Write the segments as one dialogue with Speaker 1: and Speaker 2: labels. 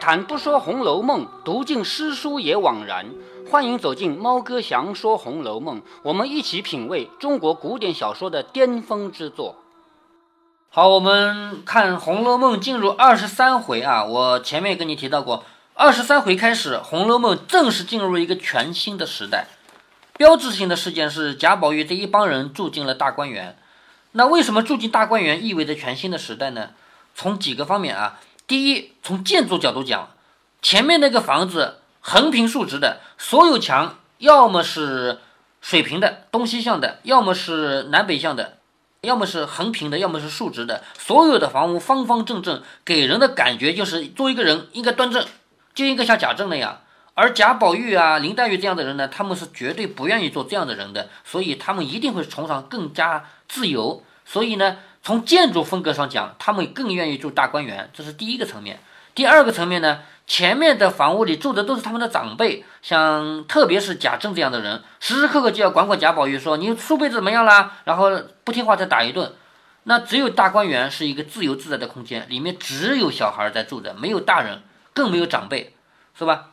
Speaker 1: 谈不说《红楼梦》，读尽诗书也枉然。欢迎走进猫哥祥说《红楼梦》，我们一起品味中国古典小说的巅峰之作。好，我们看《红楼梦》进入二十三回啊。我前面跟你提到过，二十三回开始，《红楼梦》正式进入一个全新的时代。标志性的事件是贾宝玉这一帮人住进了大观园。那为什么住进大观园意味着全新的时代呢？从几个方面啊。第一，从建筑角度讲，前面那个房子横平竖直的，所有墙要么是水平的东西向的，要么是南北向的，要么是横平的，要么是竖直的。所有的房屋方方正正，给人的感觉就是做一个人应该端正，就应该像贾政那样。而贾宝玉啊、林黛玉这样的人呢，他们是绝对不愿意做这样的人的，所以他们一定会崇尚更加自由。所以呢。从建筑风格上讲，他们更愿意住大观园，这是第一个层面。第二个层面呢，前面的房屋里住的都是他们的长辈，像特别是贾政这样的人，时时刻刻就要管管贾宝玉，说你书背怎么样啦，然后不听话再打一顿。那只有大观园是一个自由自在的空间，里面只有小孩在住着，没有大人，更没有长辈，是吧？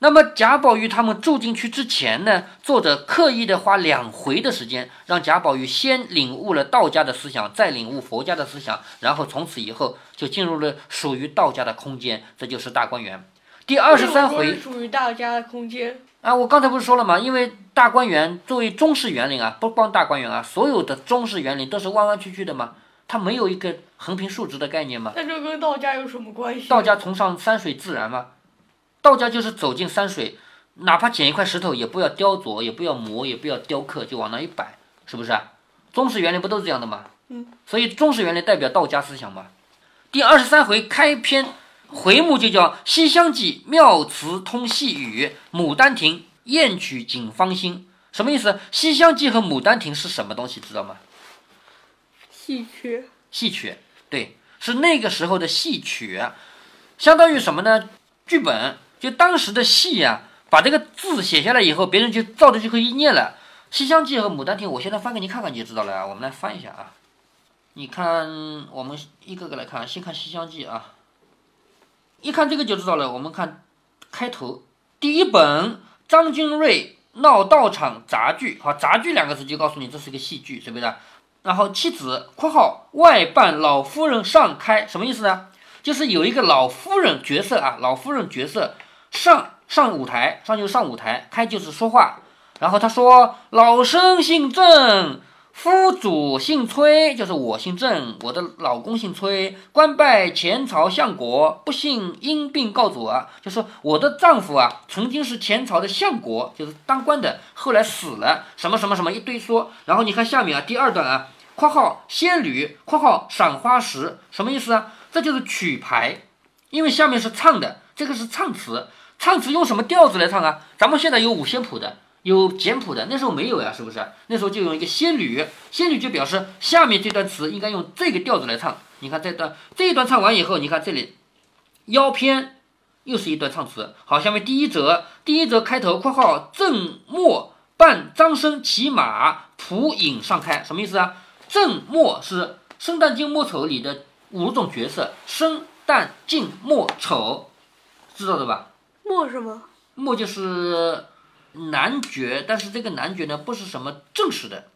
Speaker 1: 那么贾宝玉他们住进去之前呢，作者刻意的花两回的时间，让贾宝玉先领悟了道家的思想，再领悟佛家的思想，然后从此以后就进入了属于道家的空间，这就是大观园。第二十三回
Speaker 2: 属于道家的空间
Speaker 1: 啊，我刚才不是说了吗？因为大观园作为中式园林啊，不光大观园啊，所有的中式园林都是弯弯曲曲的嘛，它没有一个横平竖直的概念嘛。
Speaker 2: 那这跟道家有什么关系？
Speaker 1: 道家崇尚山水自然嘛。道家就是走进山水，哪怕捡一块石头，也不要雕琢，也不要磨，也不要雕刻，就往那一摆，是不是啊？中式园林不都是这样的吗？
Speaker 2: 嗯。
Speaker 1: 所以中式园林代表道家思想嘛。第二十三回开篇回目就叫《西厢记》，妙词通细语，《牡丹亭》艳曲锦芳心，什么意思？《西厢记》和《牡丹亭》是什么东西？知道吗？
Speaker 2: 戏曲。
Speaker 1: 戏曲，对，是那个时候的戏曲，相当于什么呢？剧本。就当时的戏呀，把这个字写下来以后，别人就照着就可以念了。《西厢记》和《牡丹亭》，我现在翻给你看看，你就知道了啊。我们来翻一下啊，你看，我们一个个来看，先看《西厢记》啊。一看这个就知道了。我们看开头，第一本张君瑞闹道场杂剧，好，杂剧两个字就告诉你这是一个戏剧，是不是？然后妻子（括号外扮老夫人上开），什么意思呢？就是有一个老夫人角色啊，老夫人角色。上上舞台，上就上舞台，开就是说话。然后他说：“老生姓郑，夫主姓崔，就是我姓郑，我的老公姓崔。官拜前朝相国，不幸因病告主啊，就说我的丈夫啊，曾经是前朝的相国，就是当官的，后来死了。什么什么什么一堆说。然后你看下面啊，第二段啊，括号仙女，括号赏花时，什么意思啊？这就是曲牌，因为下面是唱的，这个是唱词。”唱词用什么调子来唱啊？咱们现在有五线谱的，有简谱的，那时候没有呀，是不是？那时候就用一个仙女，仙女就表示下面这段词应该用这个调子来唱。你看这段这一段唱完以后，你看这里腰篇又是一段唱词。好，下面第一则，第一则开头括号正末伴张生骑马谱影上开，什么意思啊？正末是生旦净末丑里的五种角色，生旦净末丑，知道的吧？
Speaker 2: 末是吗？
Speaker 1: 末就是男爵，但是这个男爵呢不是什么正式的。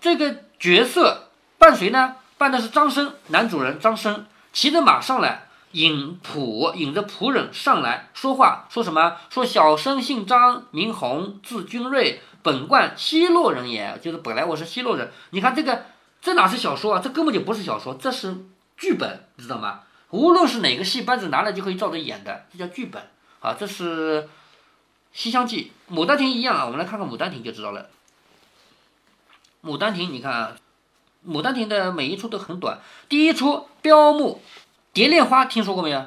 Speaker 1: 这个角色伴谁呢？伴的是张生，男主人张生骑着马上来，引仆引着仆人上来说话，说什么？说小生姓张，名弘，字君瑞，本贯西洛人也，就是本来我是西洛人。你看这个，这哪是小说啊？这根本就不是小说，这是剧本，你知道吗？无论是哪个戏班子拿来就可以照着演的，这叫剧本。好，这是《西厢记》，《牡丹亭》一样啊。我们来看看《牡丹亭》就知道了。《牡丹亭》，你看啊，《牡丹亭》的每一出都很短。第一出标目《蝶恋花》，听说过没有？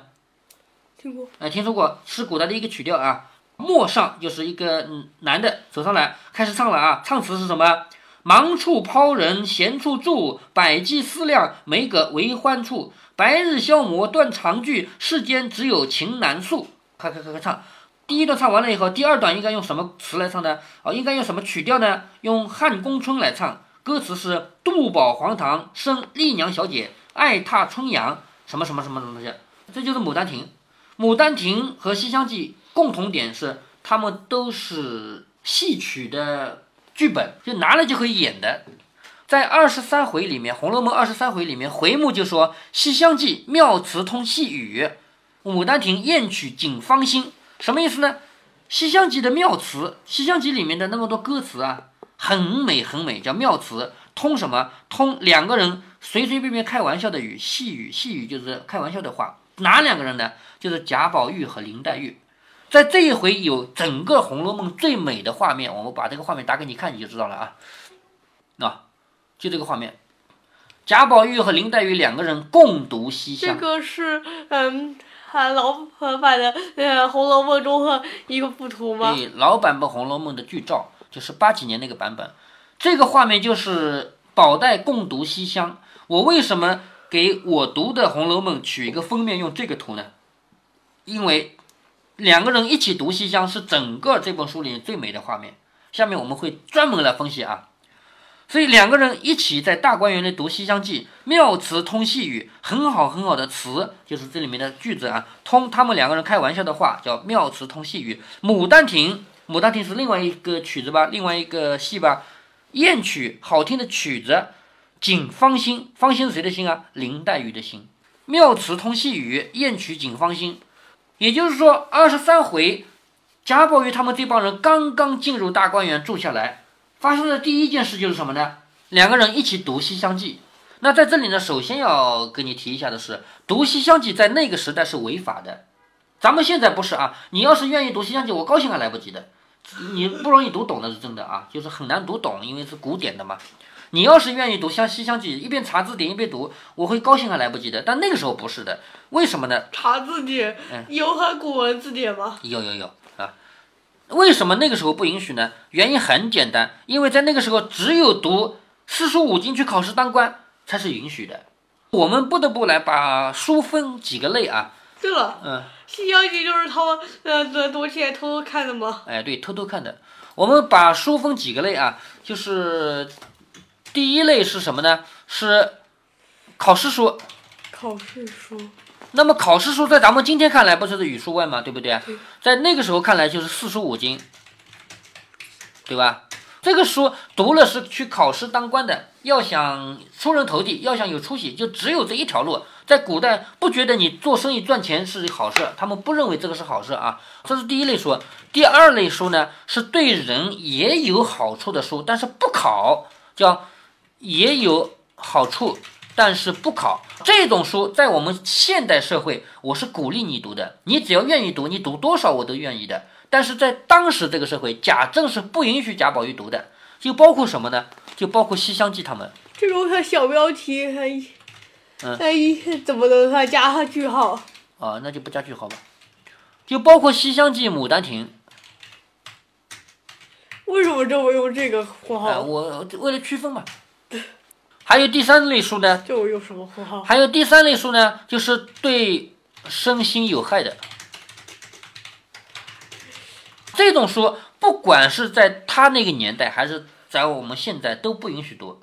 Speaker 2: 听过。
Speaker 1: 哎，听说过，是古代的一个曲调啊。陌上就是一个男的走上来开始唱了啊。唱词是什么？忙处抛人，闲处住，百计思量，没个为欢处。白日消磨断肠句，世间只有情难诉。开开开开唱，第一段唱完了以后，第二段应该用什么词来唱呢？啊，应该用什么曲调呢？用汉宫春来唱。歌词是杜宝黄堂生丽娘小姐，爱踏春阳，什么什么什么什么东西？这就是《牡丹亭》。牡丹亭》和《西厢记》共同点是，他们都是戏曲的剧本，就拿了就可以演的。在二十三回里面，《红楼梦》二十三回里面，回目就说《西厢记》妙词通细语，《牡丹亭》艳曲锦芳心，什么意思呢？《西厢记》的妙词，《西厢记》里面的那么多歌词啊，很美很美，叫妙词。通什么？通两个人随随便便开玩笑的语，细语，细语就是开玩笑的话。哪两个人呢？就是贾宝玉和林黛玉。在这一回有整个《红楼梦》最美的画面，我们把这个画面打给你看，你就知道了啊。那，就这个画面，贾宝玉和林黛玉两个人共读西厢。
Speaker 2: 这个是嗯，老版的呃《红楼梦》中的一个附图吗？
Speaker 1: 对，老版本《红楼梦》的剧照，就是八几年那个版本。这个画面就是宝黛共读西厢。我为什么给我读的《红楼梦》取一个封面用这个图呢？因为两个人一起读西厢是整个这本书里最美的画面。下面我们会专门来分析啊。所以两个人一起在大观园里读《西厢记》，妙词通细语，很好很好的词，就是这里面的句子啊，通他们两个人开玩笑的话，叫妙词通细语。《牡丹亭》，《牡丹亭》是另外一个曲子吧，另外一个戏吧。艳曲好听的曲子，锦芳心，芳心是谁的心啊？林黛玉的心。妙词通细语，艳曲锦芳心。也就是说，二十三回，贾宝玉他们这帮人刚刚进入大观园住下来，发生的第一件事就是什么呢？两个人一起读《西厢记》。那在这里呢，首先要跟你提一下的是，读《西厢记》在那个时代是违法的，咱们现在不是啊。你要是愿意读《西厢记》，我高兴还来不及的。你不容易读懂的是真的啊，就是很难读懂，因为是古典的嘛。你要是愿意读像《西厢记》，一边查字典一边读，我会高兴还来不及的。但那个时候不是的，为什么呢？
Speaker 2: 查字典，有汉古文字典吗？
Speaker 1: 有有有啊。为什么那个时候不允许呢？原因很简单，因为在那个时候只有读四书五经去考试当官才是允许的。我们不得不来把书分几个类啊。
Speaker 2: 对了，
Speaker 1: 嗯。
Speaker 2: 《西游记》就是他们呃躲起来偷偷看的吗？
Speaker 1: 哎，对，偷偷看的。我们把书分几个类啊，就是第一类是什么呢？是考试书。
Speaker 2: 考试书。
Speaker 1: 那么考试书在咱们今天看来不就是语数外嘛，对不对？在那个时候看来就是四书五经，对吧？这个书读了是去考试当官的，要想出人头地，要想有出息，就只有这一条路。在古代不觉得你做生意赚钱是好事，他们不认为这个是好事啊。这是第一类书。第二类书呢，是对人也有好处的书，但是不考，叫也有好处，但是不考。这种书在我们现代社会，我是鼓励你读的。你只要愿意读，你读多少我都愿意的。但是在当时这个社会，贾政是不允许贾宝玉读的，就包括什么呢？就包括《西厢记》他们。
Speaker 2: 这种小标题，哎，哎，怎么能还加上句号？
Speaker 1: 啊，那就不加句号吧。就包括《西厢记》《牡丹亭》。
Speaker 2: 为什么这么用这个括号？
Speaker 1: 我为了区分嘛。还有第三类书呢？
Speaker 2: 这我用什么符号？
Speaker 1: 还有第三类书呢，就是对身心有害的。这种书，不管是在他那个年代，还是在我们现在，都不允许读。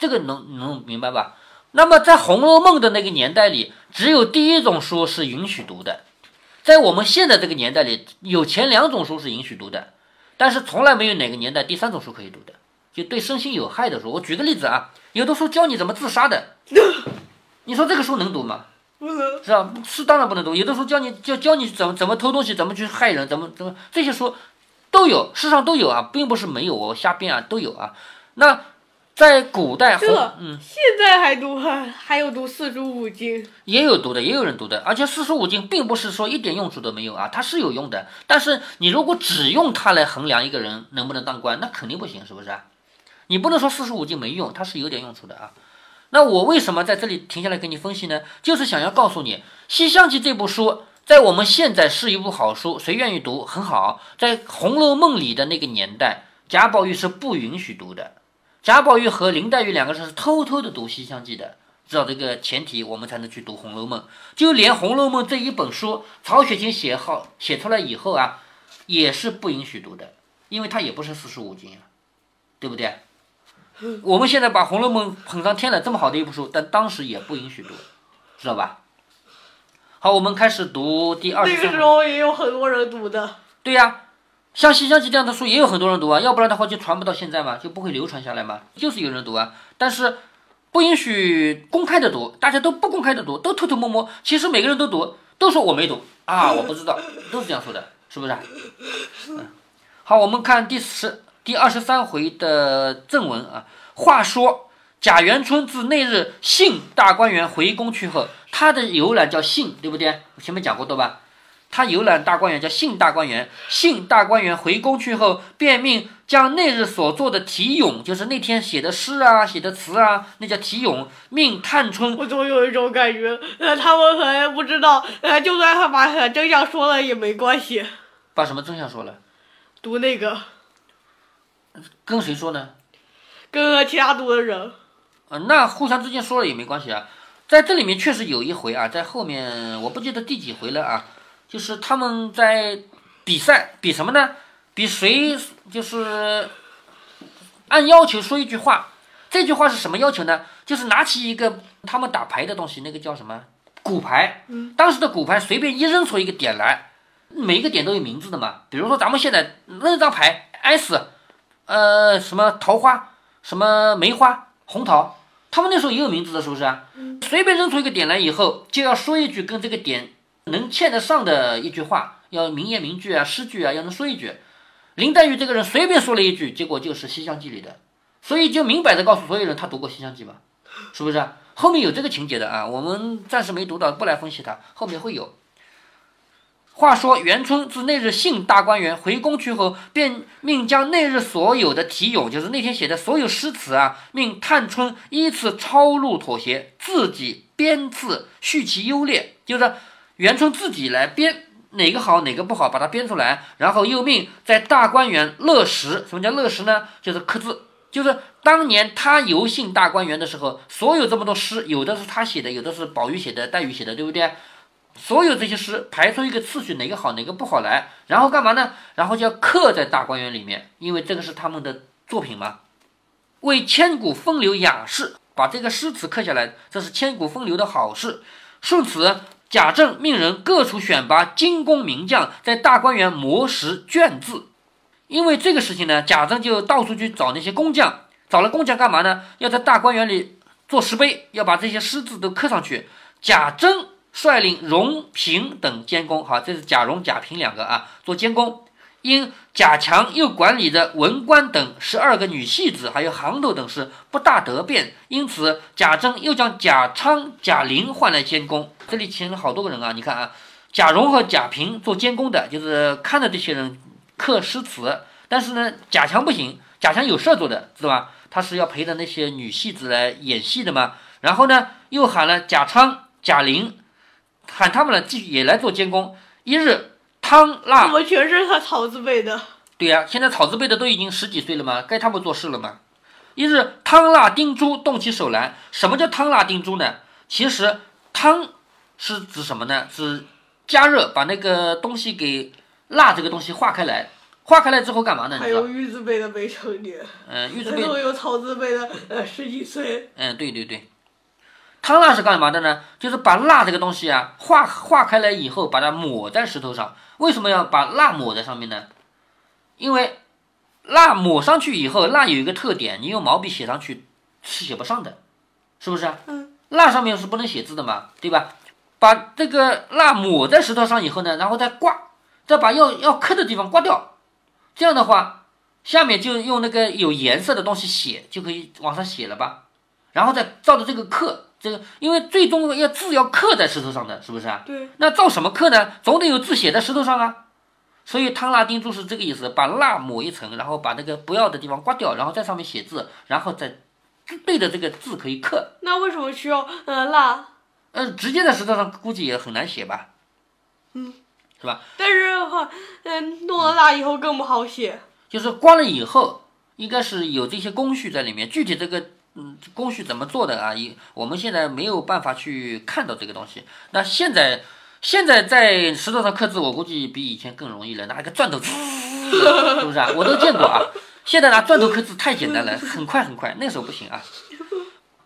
Speaker 1: 这个能能明白吧？那么在《红楼梦》的那个年代里，只有第一种书是允许读的。在我们现在这个年代里，有前两种书是允许读的，但是从来没有哪个年代第三种书可以读的，就对身心有害的书。我举个例子啊，有的书教你怎么自杀的，你说这个书能读吗？
Speaker 2: 不能
Speaker 1: 是吧？是当然不能读。有的书教你教教你怎么怎么偷东西，怎么去害人，怎么怎么这些书都有，世上都有啊，并不是没有，我瞎编啊，都有啊。那在古代，嗯，
Speaker 2: 现在还读还还有读四书五经，
Speaker 1: 也有读的，也有人读的。而且四书五经并不是说一点用处都没有啊，它是有用的。但是你如果只用它来衡量一个人能不能当官，那肯定不行，是不是？你不能说四书五经没用，它是有点用处的啊。那我为什么在这里停下来给你分析呢？就是想要告诉你，《西厢记》这部书在我们现在是一部好书，谁愿意读很好。在《红楼梦》里的那个年代，贾宝玉是不允许读的。贾宝玉和林黛玉两个人是偷偷的读《西厢记》的，知道这个前提，我们才能去读《红楼梦》。就连《红楼梦》这一本书，曹雪芹写好写出来以后啊，也是不允许读的，因为它也不是四书五经啊，对不对？我们现在把《红楼梦》捧上天了，这么好的一部书，但当时也不允许读，知道吧？好，我们开始读第二十
Speaker 2: 那个时。候也有很多人读的。
Speaker 1: 对呀、像《西厢记》这样的书也有很多人读啊，要不然的话就传不到现在嘛，就不会流传下来嘛。就是有人读啊，但是不允许公开的读，大家都不公开的读，都偷偷摸摸。其实每个人都读，都说我没读啊，我不知道，都是这样说的，是不是好，我们看第十第二十三回的正文啊。话说贾元春自那日信大观园回宫去后，他的游览叫信，对不对？我前面讲过对吧？他游览大观园叫信大观园，信大观园回宫去后，便命将那日所做的题咏，就是那天写的诗啊、写的词啊，那叫题咏，命探春
Speaker 2: 我总有一种感觉，呃，他们可能不知道，呃，就算他把呃真相说了也没关系。
Speaker 1: 把什么真相说了，
Speaker 2: 读那个
Speaker 1: 跟谁说呢？
Speaker 2: 跟其他读的人，
Speaker 1: 呃，那互相之间说了也没关系啊。在这里面确实有一回啊，在后面我不记得第几回了啊，就是他们在比赛，比什么呢？比谁就是按要求说一句话。这句话是什么要求呢？就是拿起一个他们打牌的东西，那个叫什么骨牌。
Speaker 2: 嗯
Speaker 1: 当时的骨牌随便一扔出一个点来，每一个点都有名字的嘛。比如说咱们现在扔一张牌 S，呃，什么桃花，什么梅花、红桃，他们那时候也有名字的，是不是啊？随便扔出一个点来以后，就要说一句跟这个点能嵌得上的一句话，要名言名句啊、诗句啊，要能说一句。林黛玉这个人随便说了一句，结果就是《西厢记》里的，所以就明摆着告诉所有人，他读过《西厢记》吧？是不是啊？后面有这个情节的啊，我们暂时没读到，不来分析它，后面会有。话说元春自那日幸大观园回宫去后，便命将那日所有的题咏，就是那天写的所有诗词啊，命探春依次抄录妥协，自己编次，序其优劣，就是元春自己来编哪个好哪个不好，把它编出来，然后又命在大观园乐石。什么叫乐石呢？就是刻字，就是当年他游幸大观园的时候，所有这么多诗，有的是他写的，有的是宝玉写的、黛玉写的，对不对？所有这些诗排出一个次序，哪个好哪个不好来，然后干嘛呢？然后就要刻在大观园里面，因为这个是他们的作品嘛。为千古风流雅士，把这个诗词刻下来，这是千古风流的好事。顺此，贾政命人各处选拔精工名匠，在大观园磨石卷字。因为这个事情呢，贾政就到处去找那些工匠，找了工匠干嘛呢？要在大观园里做石碑，要把这些诗字都刻上去。贾珍率领荣、平等监工，好，这是贾荣、贾平两个啊，做监工。因贾强又管理着文官等十二个女戏子，还有行头等事，不大得便，因此贾政又将贾昌、贾玲换来监工。这里请了好多个人啊，你看啊，贾蓉和贾平做监工的，就是看着这些人刻诗词。但是呢，贾强不行，贾强有事做的，知道吧？他是要陪着那些女戏子来演戏的嘛。然后呢，又喊了贾昌、贾玲，喊他们来继续也来做监工。一日，汤
Speaker 2: 怎么全是他草字辈的？
Speaker 1: 对呀、现在草字辈的都已经十几岁了嘛，该他们做事了嘛。一日，汤辣丁珠动起手来。什么叫汤辣丁珠呢？其实汤是指什么呢？指加热，把那个东西给辣这个东西化开来。化开来之后干嘛呢？
Speaker 2: 还有？玉字辈的没成年，
Speaker 1: 嗯，玉字辈，
Speaker 2: 都有草字辈的，呃，十几岁。
Speaker 1: 嗯，对对对。汤蜡是干嘛的呢？就是把蜡这个东西啊化化开来以后，把它抹在石头上。为什么要把蜡抹在上面呢？因为蜡抹上去以后，蜡有一个特点，你用毛笔写上去是写不上的，是不是啊？
Speaker 2: 嗯。
Speaker 1: 蜡上面是不能写字的嘛，对吧？把这个蜡抹在石头上以后呢，然后再刮，再把要要刻的地方刮掉，这样的话，下面就用那个有颜色的东西写，就可以往上写了吧？然后再照着这个刻，这个因为最终要字要刻在石头上的，是不是啊？
Speaker 2: 对，
Speaker 1: 那照什么刻呢？总得有字写在石头上啊。所以汤蜡钉珠是这个意思，把蜡抹一层，然后把那个不要的地方刮掉，然后在上面写字，然后再对着这个字可以刻。
Speaker 2: 那为什么需要呃蜡？
Speaker 1: 嗯，直接在石头上估计也很难写吧？
Speaker 2: 嗯，
Speaker 1: 是吧？
Speaker 2: 但是的话，嗯，弄了蜡以后更不好写。
Speaker 1: 就是刮了以后，应该是有这些工序在里面。具体这个嗯工序怎么做的啊？一我们现在没有办法去看到这个东西。那现在现在在石头上刻字，我估计比以前更容易了，拿一个钻头，是不是啊？我都见过啊。现在拿钻头刻字太简单了，很快很快，那时候不行啊。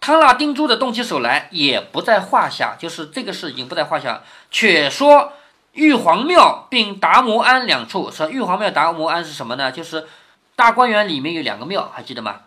Speaker 1: 汤腊丁珠的动起手来也不在话下，就是这个事已经不在话下。却说玉皇庙并达摩庵两处，说玉皇庙、达摩庵是什么呢？就是大观园里面有两个庙，还记得吗？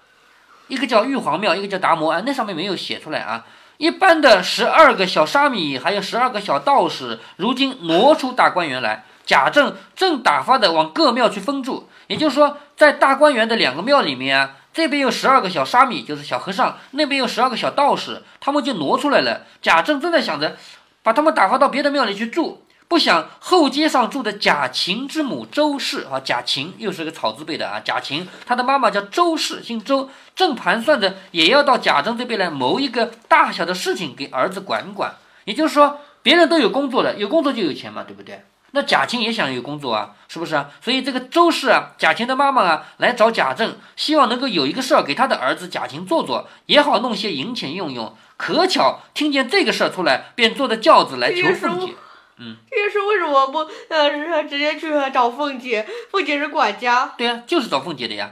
Speaker 1: 一个叫玉皇庙，一个叫达摩庵，那上面没有写出来啊。一般的十二个小沙弥，还有十二个小道士，如今挪出大观园来。贾政正打发的往各庙去封住，也就是说，在大观园的两个庙里面啊，这边有十二个小沙弥，就是小和尚，那边有十二个小道士，他们就挪出来了。贾政正在想着，把他们打发到别的庙里去住，不想后街上住的贾琴之母周氏啊，贾琴又是个草字辈的啊，贾琴，他的妈妈叫周氏，姓周，正盘算着也要到贾政这边来谋一个大小的事情给儿子管管。也就是说，别人都有工作的，有工作就有钱嘛，对不对？那贾琴也想有工作啊，是不是啊？所以这个周氏啊，贾琴的妈妈啊，来找贾政，希望能够有一个事儿给他的儿子贾琴做做，也好弄些银钱用用。可巧听见这个事儿出来，便坐着轿子来求凤姐。嗯，
Speaker 2: 这个事为什么不呃直接去找凤姐？凤姐是管家。
Speaker 1: 对呀，就是找凤姐的呀。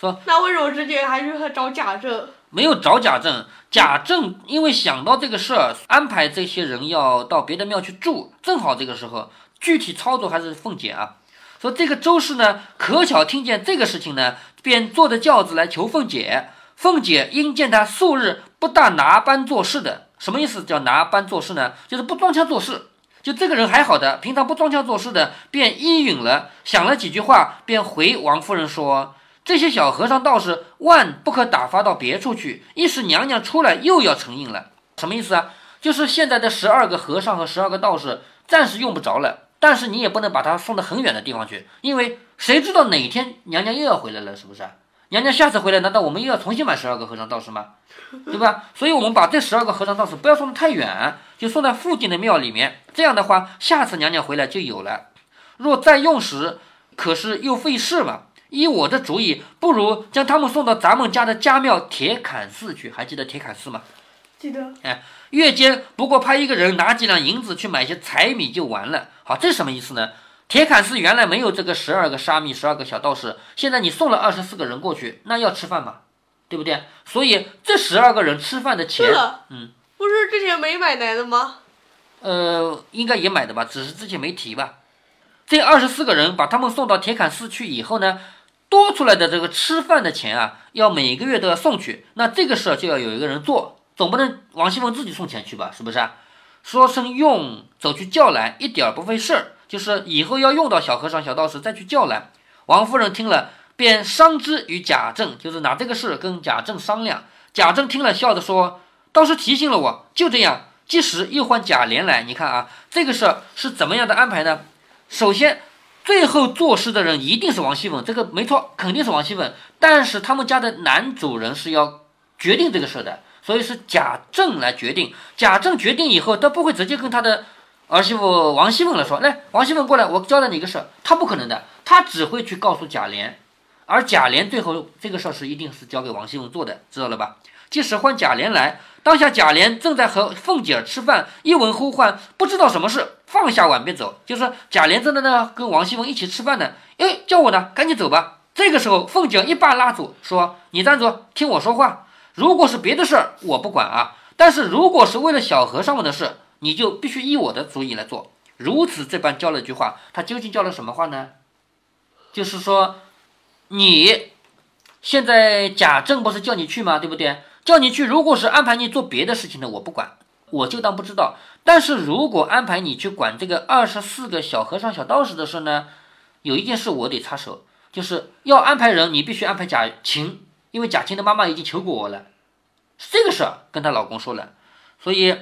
Speaker 1: 说
Speaker 2: 那为什么直接还去找贾政？
Speaker 1: 没有找贾政，贾政因为想到这个事儿，安排这些人要到别的庙去住，正好这个时候。具体操作还是凤姐啊，说这个周氏呢，可巧听见这个事情呢，便坐着轿子来求凤姐。凤姐因见他素日不大拿班做事的，什么意思？叫拿班做事呢？就是不装腔作势。就这个人还好的，平常不装腔作势的，便应允了，想了几句话，便回王夫人说：“这些小和尚道士万不可打发到别处去，一时娘娘出来又要成印了。什么意思啊？就是现在的十二个和尚和十二个道士暂时用不着了。”但是你也不能把他送到很远的地方去，因为谁知道哪天娘娘又要回来了，是不是？娘娘下次回来，难道我们又要重新买十二个和尚道士吗？对吧？所以我们把这十二个和尚道士不要送得太远，就送在附近的庙里面。这样的话，下次娘娘回来就有了。若再用时，可是又费事嘛。依我的主意，不如将他们送到咱们家的家庙铁槛寺去。还记得铁槛寺吗？
Speaker 2: 记得。
Speaker 1: 哎。月间不过派一个人拿几两银子去买些柴米就完了。好，这是什么意思呢？铁槛寺原来没有这个十二个沙弥、十二个小道士，现在你送了二十四个人过去，那要吃饭嘛，对不对？所以这十二个人吃饭的钱，嗯，
Speaker 2: 不是之前没买来的吗？
Speaker 1: 呃，应该也买的吧，只是之前没提吧。这二十四个人把他们送到铁槛寺去以后呢，多出来的这个吃饭的钱啊，要每个月都要送去，那这个事儿就要有一个人做。总不能王熙凤自己送钱去吧？是不是？说声用，走去叫来，一点儿不费事儿。就是以后要用到小和尚、小道士，再去叫来。王夫人听了，便商之与贾政，就是拿这个事跟贾政商量。贾政听了，笑着说：“倒是提醒了我，就这样。”即时又换贾琏来，你看啊，这个事是怎么样的安排呢？首先，最后做事的人一定是王熙凤，这个没错，肯定是王熙凤。但是他们家的男主人是要决定这个事的。所以是贾政来决定，贾政决定以后，他不会直接跟他的儿媳妇王熙凤来说，来，王熙凤过来，我交代你一个事儿，他不可能的，他只会去告诉贾琏，而贾琏最后这个事儿是一定是交给王熙凤做的，知道了吧？即使换贾琏来，当下贾琏正在和凤姐儿吃饭，一闻呼唤，不知道什么事，放下碗便走，就是贾琏正在那跟王熙凤一起吃饭呢，哎，叫我呢，赶紧走吧。这个时候，凤姐一把拉住，说：“你站住，听我说话。”如果是别的事儿，我不管啊。但是如果是为了小和尚们的事，你就必须依我的主意来做。如此这般教了一句话，他究竟教了什么话呢？就是说，你现在贾政不是叫你去吗？对不对？叫你去，如果是安排你做别的事情的，我不管，我就当不知道。但是如果安排你去管这个二十四个小和尚、小道士的事呢，有一件事我得插手，就是要安排人，你必须安排贾琴。因为贾青的妈妈已经求过我了，是这个事儿跟她老公说了，所以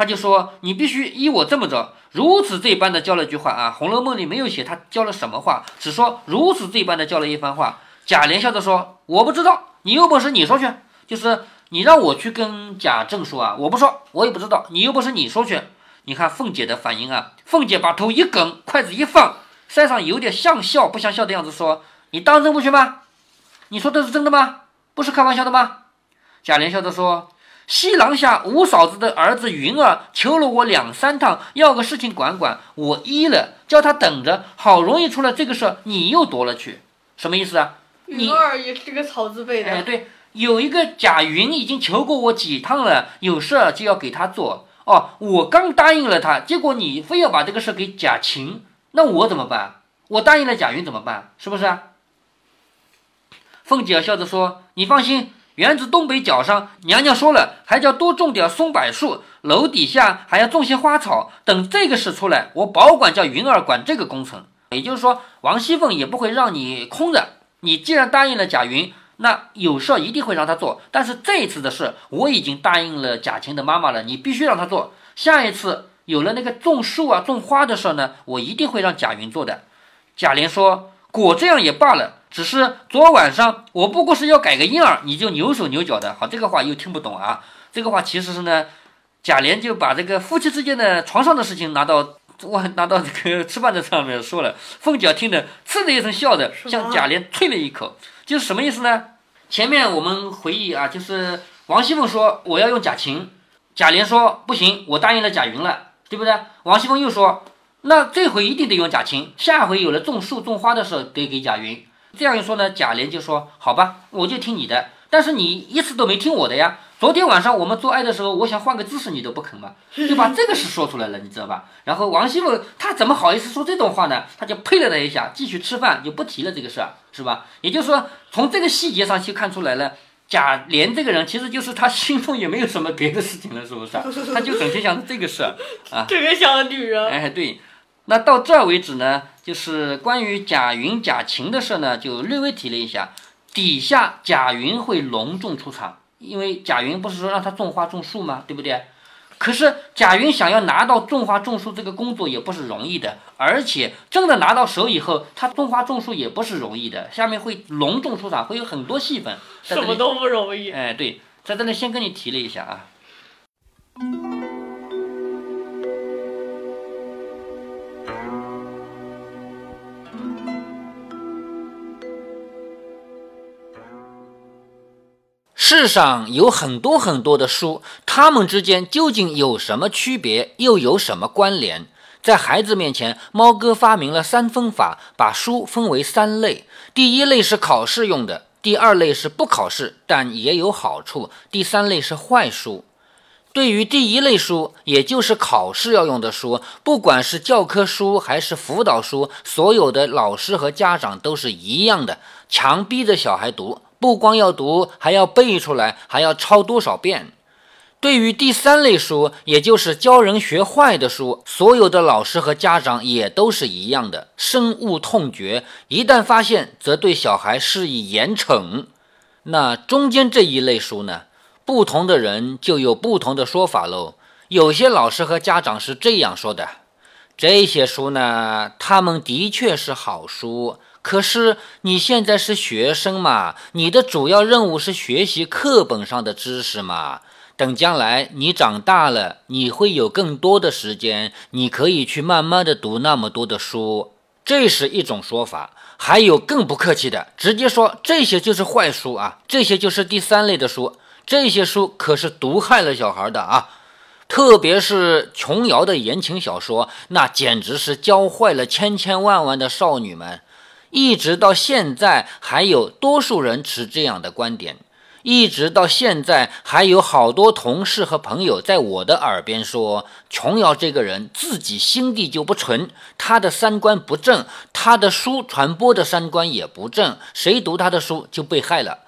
Speaker 1: 他就说你必须依我这么着，如此这般的教了句话啊，《红楼梦》里没有写他教了什么话，只说如此这般的教了一番话。贾琏笑着说：“我不知道，你有本事你说去，就是你让我去跟贾政说啊，我不说，我也不知道，你有本事你说去。你看凤姐的反应啊，凤姐把头一梗，筷子一放，腮上有点像笑不像笑的样子，说：你当真不去吗？你说的是真的吗？”不是开玩笑的吗？贾琏笑着说：“西廊下五嫂子的儿子云儿求了我两三趟，要个事情管管，我依了，叫他等着。好容易出了这个事儿，你又夺了去，什么意思啊？
Speaker 2: 云儿也是个草字辈的。
Speaker 1: 哎，对，有一个贾云已经求过我几趟了，有事儿就要给他做。哦，我刚答应了他，结果你非要把这个事给贾琴，那我怎么办？我答应了贾云怎么办？是不是啊？”凤姐笑着说：“你放心，园子东北角上，娘娘说了，还叫多种点松柏树，楼底下还要种些花草。等这个事出来，我保管叫云儿管这个工程。也就是说，王熙凤也不会让你空着。你既然答应了贾云，那有事一定会让他做。但是这一次的事，我已经答应了贾琴的妈妈了，你必须让他做。下一次有了那个种树啊、种花的事呢，我一定会让贾云做的。”贾琏说：“果这样也罢了。”只是昨晚上我不过是要改个印儿，你就扭手扭脚的。好，这个话又听不懂啊。这个话其实是呢，贾琏就把这个夫妻之间的床上的事情拿到我拿到这个吃饭的上面说了。凤姐听得嗤的一声笑的，向贾琏啐了一口，就是什么意思呢？前面我们回忆啊，就是王熙凤说我要用贾琴，贾琏说不行，我答应了贾云了，对不对？王熙凤又说，那这回一定得用贾琴，下回有了种树种花的时候得给贾云。这样一说呢，贾琏就说：“好吧，我就听你的。但是你一次都没听我的呀。昨天晚上我们做爱的时候，我想换个姿势，你都不肯嘛，就把这个事说出来了，你知道吧？然后王熙凤她怎么好意思说这种话呢？她就呸了他一下，继续吃饭，就不提了这个事儿，是吧？也就是说，从这个细节上去看出来了，贾琏这个人其实就是他心中也没有什么别的事情了，是不是？他就整天想着这个事儿啊，
Speaker 2: 这个小女人。
Speaker 1: 哎，对。那到这儿为止呢，就是关于贾云、贾琴的事呢，就略微提了一下。底下贾云会隆重出场，因为贾云不是说让他种花种树吗？对不对？可是贾云想要拿到种花种树这个工作也不是容易的，而且真的拿到手以后，他种花种树也不是容易的。下面会隆重出场，会有很多戏份。
Speaker 2: 什么都不容易。
Speaker 1: 哎，对，在这里先跟你提了一下啊。世上有很多很多的书，它们之间究竟有什么区别，又有什么关联？在孩子面前，猫哥发明了三分法，把书分为三类：第一类是考试用的，第二类是不考试但也有好处，第三类是坏书。对于第一类书，也就是考试要用的书，不管是教科书还是辅导书，所有的老师和家长都是一样的，强逼着小孩读。不光要读，还要背出来，还要抄多少遍。对于第三类书，也就是教人学坏的书，所有的老师和家长也都是一样的，深恶痛绝。一旦发现，则对小孩施以严惩。那中间这一类书呢？不同的人就有不同的说法喽。有些老师和家长是这样说的：这些书呢，他们的确是好书。可是你现在是学生嘛，你的主要任务是学习课本上的知识嘛。等将来你长大了，你会有更多的时间，你可以去慢慢的读那么多的书。这是一种说法。还有更不客气的，直接说这些就是坏书啊，这些就是第三类的书，这些书可是毒害了小孩的啊。特别是琼瑶的言情小说，那简直是教坏了千千万万的少女们。一直到现在，还有多数人持这样的观点。一直到现在，还有好多同事和朋友在我的耳边说：“琼瑶这个人自己心地就不纯，他的三观不正，他的书传播的三观也不正，谁读他的书就被害了。”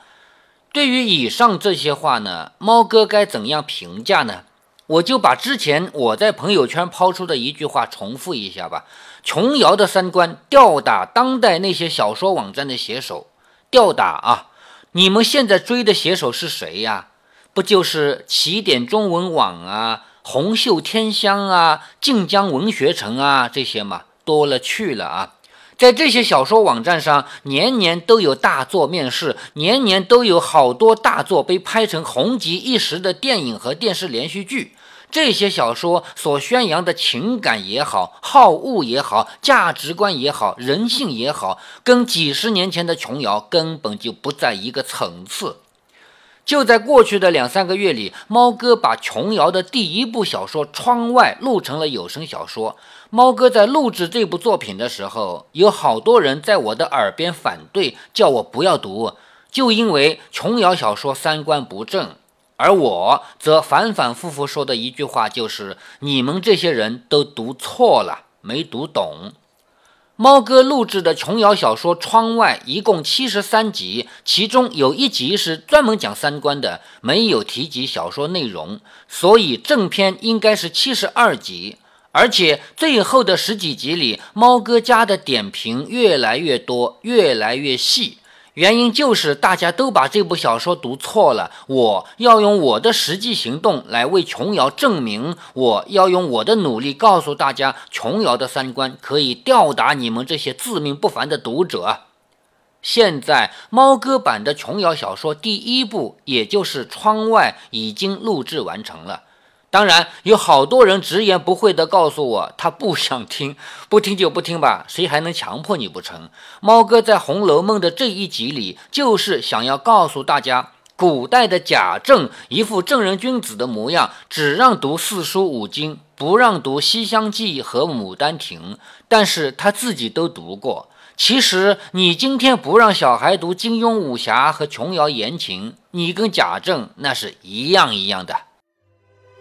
Speaker 1: 对于以上这些话呢，猫哥该怎样评价呢？我就把之前我在朋友圈抛出的一句话重复一下吧。琼瑶的三观吊打当代那些小说网站的写手，吊打啊！你们现在追的写手是谁呀？不就是起点中文网啊、红袖添香啊、晋江文学城啊这些吗？多了去了啊！在这些小说网站上，年年都有大作面世，年年都有好多大作被拍成红极一时的电影和电视连续剧。这些小说所宣扬的情感也好，好恶也好，价值观也好，人性也好，跟几十年前的琼瑶根本就不在一个层次。就在过去的两三个月里，猫哥把琼瑶的第一部小说《窗外》录成了有声小说。猫哥在录制这部作品的时候，有好多人在我的耳边反对，叫我不要读。就因为琼瑶小说三观不正，而我则反反复复说的一句话就是：你们这些人都读错了，没读懂。猫哥录制的琼瑶小说《窗外》一共七十三集，其中有一集是专门讲三观的，没有提及小说内容，所以正片应该是七十二集。而且最后的十几集里，猫哥家的点评越来越多，越来越细。原因就是大家都把这部小说读错了。我要用我的实际行动来为琼瑶证明，我要用我的努力告诉大家，琼瑶的三观可以吊打你们这些自命不凡的读者。现在猫哥版的琼瑶小说第一部，也就是《窗外》，已经录制完成了。当然，有好多人直言不讳地告诉我，他不想听，不听就不听吧，谁还能强迫你不成？猫哥在《红楼梦》的这一集里，就是想要告诉大家，古代的贾政一副正人君子的模样，只让读四书五经，不让读《西厢记》和《牡丹亭》，但是他自己都读过。其实，你今天不让小孩读金庸武侠和琼瑶言情，你跟贾政那是一样一样的。